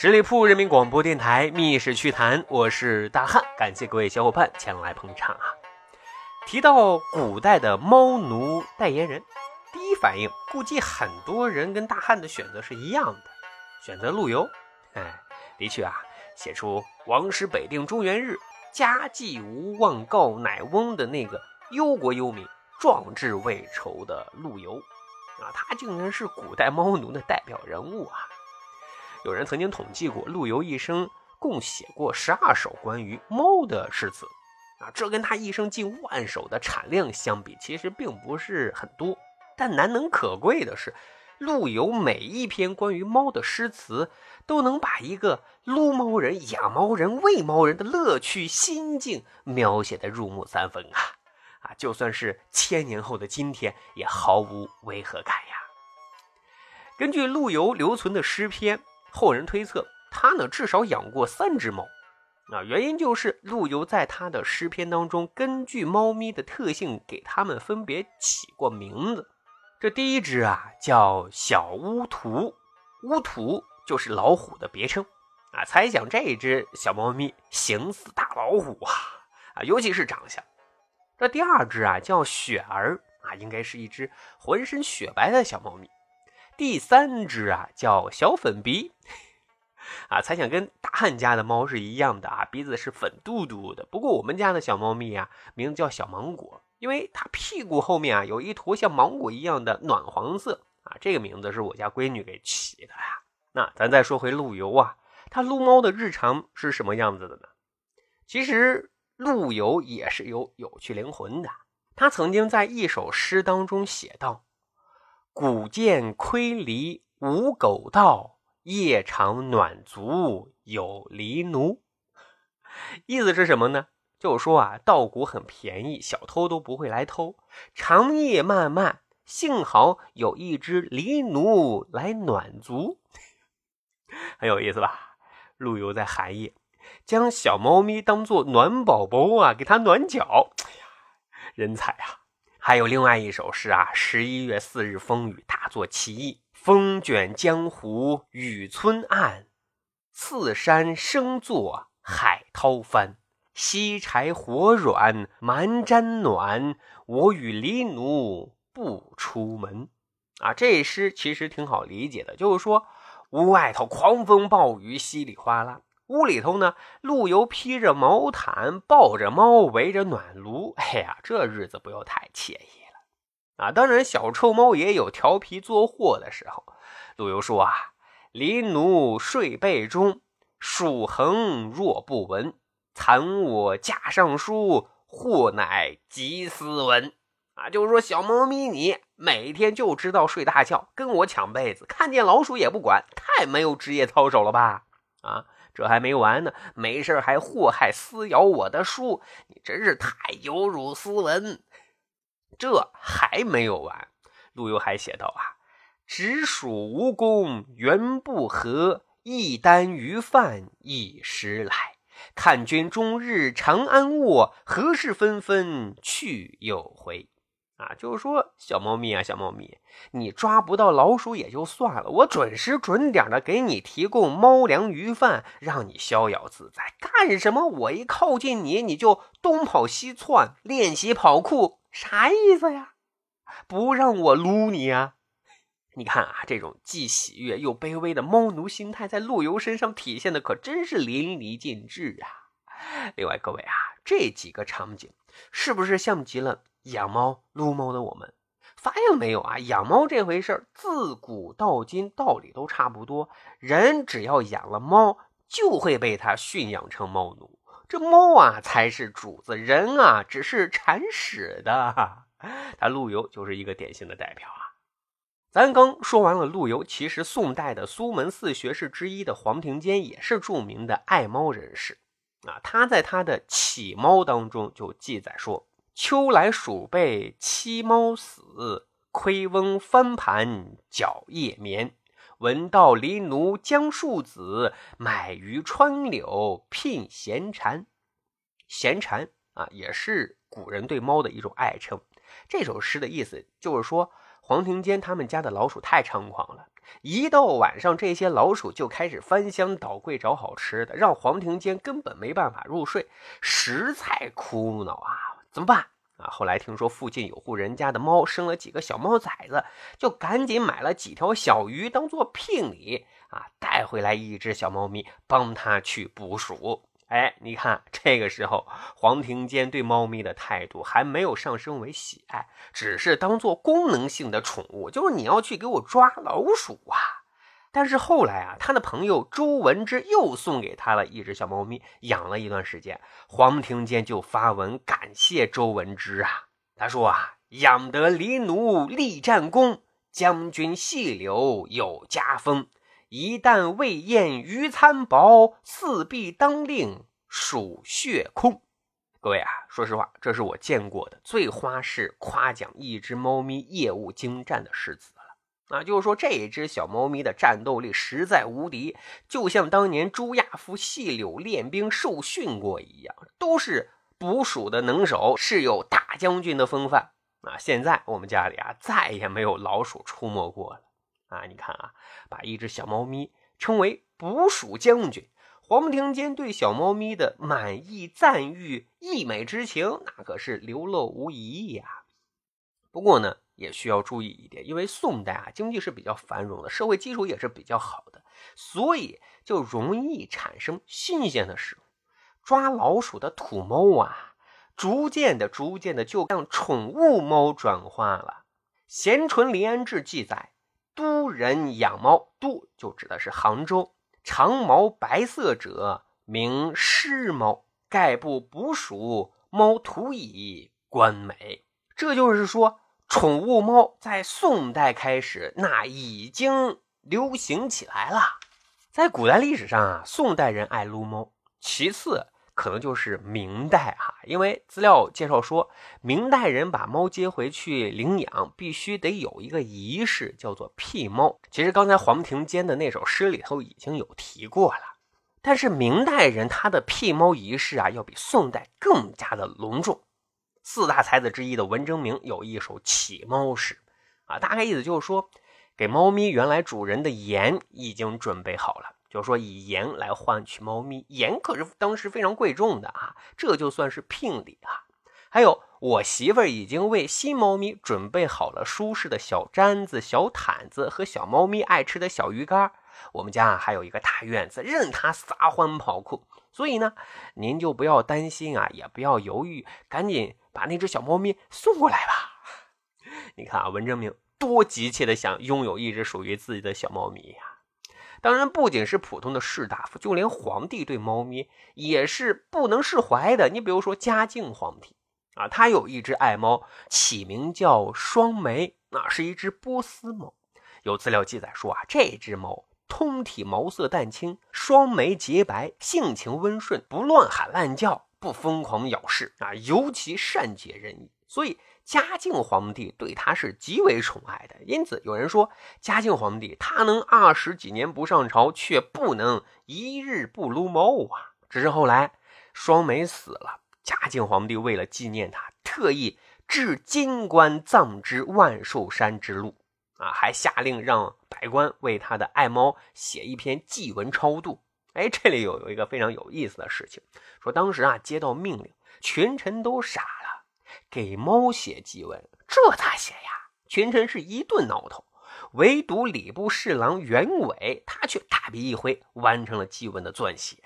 十里铺人民广播电台《密室趣谈》，我是大汉，感谢各位小伙伴前来捧场啊！提到古代的猫奴代言人，第一反应估计很多人跟大汉的选择是一样的，选择陆游。哎，的确啊，写出“王师北定中原日，家祭无忘告乃翁”的那个忧国忧民、壮志未酬的陆游啊，他竟然是古代猫奴的代表人物啊！有人曾经统计过，陆游一生共写过十二首关于猫的诗词，啊，这跟他一生近万首的产量相比，其实并不是很多。但难能可贵的是，陆游每一篇关于猫的诗词，都能把一个撸猫人、养猫人、喂猫人的乐趣心境描写的入木三分啊！啊，就算是千年后的今天，也毫无违和感呀。根据陆游留存的诗篇。后人推测，他呢至少养过三只猫，啊，原因就是陆游在他的诗篇当中，根据猫咪的特性，给它们分别起过名字。这第一只啊叫小乌图，乌图就是老虎的别称，啊，猜想这只小猫咪形似大老虎啊，啊，尤其是长相。这第二只啊叫雪儿，啊，应该是一只浑身雪白的小猫咪。第三只啊叫小粉鼻，啊，猜想跟大汉家的猫是一样的啊，鼻子是粉嘟嘟的。不过我们家的小猫咪啊，名字叫小芒果，因为它屁股后面啊有一坨像芒果一样的暖黄色啊，这个名字是我家闺女给起的呀。那咱再说回陆游啊，他撸猫的日常是什么样子的呢？其实陆游也是有有趣灵魂的，他曾经在一首诗当中写道。古见窥篱无狗盗，夜长暖足有狸奴。意思是什么呢？就是说啊，稻谷很便宜，小偷都不会来偷。长夜漫漫，幸好有一只狸奴来暖足，很有意思吧？陆游在寒夜将小猫咪当做暖宝宝啊，给它暖脚。哎呀，人才啊！还有另外一首诗啊，十一月四日风雨大作其意，风卷江湖雨村岸，次山生作海涛翻。西柴火软蛮毡暖，我与狸奴不出门。啊，这诗其实挺好理解的，就是说屋外头狂风暴雨，稀里哗啦。屋里头呢，陆游披着毛毯，抱着猫，围着暖炉。哎呀，这日子不要太惬意了啊！当然，小臭猫也有调皮作祸的时候。陆游说啊：“林奴睡被中，鼠横若不闻。残我架上书，祸乃及斯文。”啊，就是说小猫咪你每天就知道睡大觉，跟我抢被子，看见老鼠也不管，太没有职业操守了吧？啊！这还没完呢，没事还祸害撕咬我的书，你真是太有辱斯文。这还没有完，陆游还写道啊：“直属无功原不和，一担鱼饭一时来。看君终日长安卧，何事纷纷去又回。”啊，就是说，小猫咪啊，小猫咪，你抓不到老鼠也就算了，我准时准点的给你提供猫粮鱼饭，让你逍遥自在。干什么？我一靠近你，你就东跑西窜，练习跑酷，啥意思呀？不让我撸你呀？你看啊，这种既喜悦又卑微的猫奴心态，在陆游身上体现的可真是淋漓尽致啊！另外，各位啊，这几个场景是不是像极了？养猫撸猫的我们，发现没有啊？养猫这回事儿，自古到今道理都差不多。人只要养了猫，就会被它驯养成猫奴。这猫啊才是主子，人啊只是铲屎的。他陆游就是一个典型的代表啊。咱刚说完了陆游，其实宋代的苏门四学士之一的黄庭坚也是著名的爱猫人士啊。他在他的《启猫》当中就记载说。秋来鼠辈栖猫死，亏翁翻盘角夜眠。闻道离奴将树子，买鱼穿柳聘闲蝉。闲蝉啊，也是古人对猫的一种爱称。这首诗的意思就是说，黄庭坚他们家的老鼠太猖狂了，一到晚上，这些老鼠就开始翻箱倒柜找好吃的，让黄庭坚根本没办法入睡，实在苦恼啊！怎么办啊？后来听说附近有户人家的猫生了几个小猫崽子，就赶紧买了几条小鱼当做聘礼啊，带回来一只小猫咪，帮它去捕鼠。哎，你看这个时候，黄庭坚对猫咪的态度还没有上升为喜爱，只是当做功能性的宠物，就是你要去给我抓老鼠啊。但是后来啊，他的朋友周文之又送给他了一只小猫咪，养了一段时间，黄庭坚就发文感谢周文之啊。他说啊，养得狸奴立战功，将军细柳有家风。一旦未验鱼餐饱，四壁当令鼠血空。各位啊，说实话，这是我见过的最花式夸奖一只猫咪业务精湛的诗词啊！就是说，这只小猫咪的战斗力实在无敌，就像当年朱亚夫细柳练兵受训过一样，都是捕鼠的能手，是有大将军的风范啊！现在我们家里啊，再也没有老鼠出没过了。啊，你看啊，把一只小猫咪称为捕鼠将军，黄庭坚对小猫咪的满意赞誉、溢美之情，那可是流露无遗呀。不过呢，也需要注意一点，因为宋代啊，经济是比较繁荣的，社会基础也是比较好的，所以就容易产生新鲜的食物。抓老鼠的土猫啊，逐渐的、逐渐的就向宠物猫转化了。《咸淳临安志》记载。都人养猫，都就指的是杭州。长毛白色者，名狮猫。盖不捕鼠，猫图以观美。这就是说，宠物猫在宋代开始，那已经流行起来了。在古代历史上啊，宋代人爱撸猫，其次。可能就是明代哈，因为资料介绍说，明代人把猫接回去领养，必须得有一个仪式，叫做辟猫。其实刚才黄庭坚的那首诗里头已经有提过了。但是明代人他的辟猫仪式啊，要比宋代更加的隆重。四大才子之一的文征明有一首启猫诗，啊，大概意思就是说，给猫咪原来主人的盐已经准备好了。就是说，以盐来换取猫咪，盐可是当时非常贵重的啊，这就算是聘礼啊。还有，我媳妇儿已经为新猫咪准备好了舒适的小毡子、小毯子和小猫咪爱吃的小鱼干。我们家还有一个大院子，任它撒欢跑酷。所以呢，您就不要担心啊，也不要犹豫，赶紧把那只小猫咪送过来吧。你看啊，文征明多急切的想拥有一只属于自己的小猫咪呀。当然，不仅是普通的士大夫，就连皇帝对猫咪也是不能释怀的。你比如说嘉靖皇帝啊，他有一只爱猫，起名叫双眉，那是一只波斯猫。有资料记载说啊，这只猫通体毛色淡青，双眉洁白，性情温顺，不乱喊乱叫，不疯狂咬噬啊，尤其善解人意，所以。嘉靖皇帝对他是极为宠爱的，因此有人说嘉靖皇帝他能二十几年不上朝，却不能一日不撸猫啊。只是后来双眉死了，嘉靖皇帝为了纪念他，特意置金棺葬之万寿山之路啊，还下令让百官为他的爱猫写一篇祭文超度。哎，这里有有一个非常有意思的事情，说当时啊接到命令，群臣都傻了。给猫写祭文，这咋写呀？群臣是一顿挠头，唯独礼部侍郎袁伟，他却大笔一挥，完成了祭文的撰写。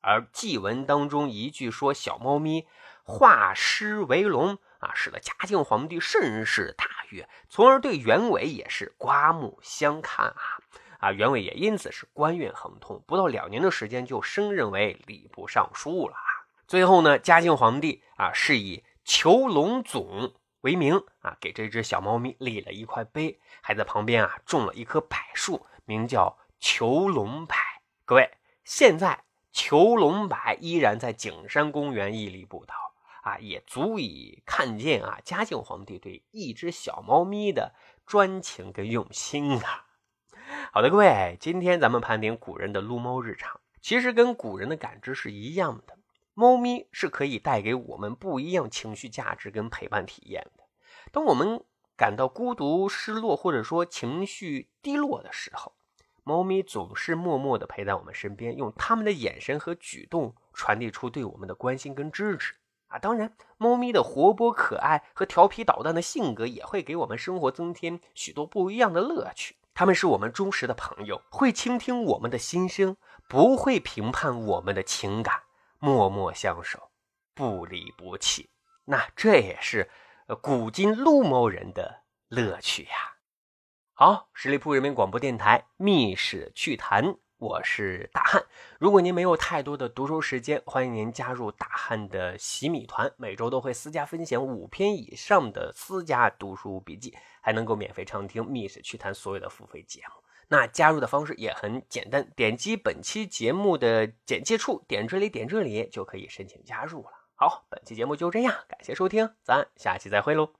而祭文当中一句说小猫咪化尸为龙啊，使得嘉靖皇帝甚是大悦，从而对袁伟也是刮目相看啊啊！袁伟也因此是官运亨通，不到两年的时间就升任为礼部尚书了啊。最后呢，嘉靖皇帝啊是以。囚龙总为名啊，给这只小猫咪立了一块碑，还在旁边啊种了一棵柏树，名叫囚龙柏。各位，现在囚龙柏依然在景山公园屹立不倒啊，也足以看见啊嘉靖皇帝对一只小猫咪的专情跟用心啊。好的，各位，今天咱们盘点古人的撸猫日常，其实跟古人的感知是一样的。猫咪是可以带给我们不一样情绪价值跟陪伴体验的。当我们感到孤独、失落，或者说情绪低落的时候，猫咪总是默默地陪在我们身边，用它们的眼神和举动传递出对我们的关心跟支持啊。当然，猫咪的活泼可爱和调皮捣蛋的性格也会给我们生活增添许多不一样的乐趣。它们是我们忠实的朋友，会倾听我们的心声，不会评判我们的情感，默默相守，不离不弃。那这也是古今撸猫人的乐趣呀。好，十里铺人民广播电台《密室趣谈》，我是大汉。如果您没有太多的读书时间，欢迎您加入大汉的洗米团，每周都会私家分享五篇以上的私家读书笔记，还能够免费畅听《密室趣谈》所有的付费节目。那加入的方式也很简单，点击本期节目的简介处，点这里，点这里就可以申请加入了。好，本期节目就这样，感谢收听，咱下期再会喽。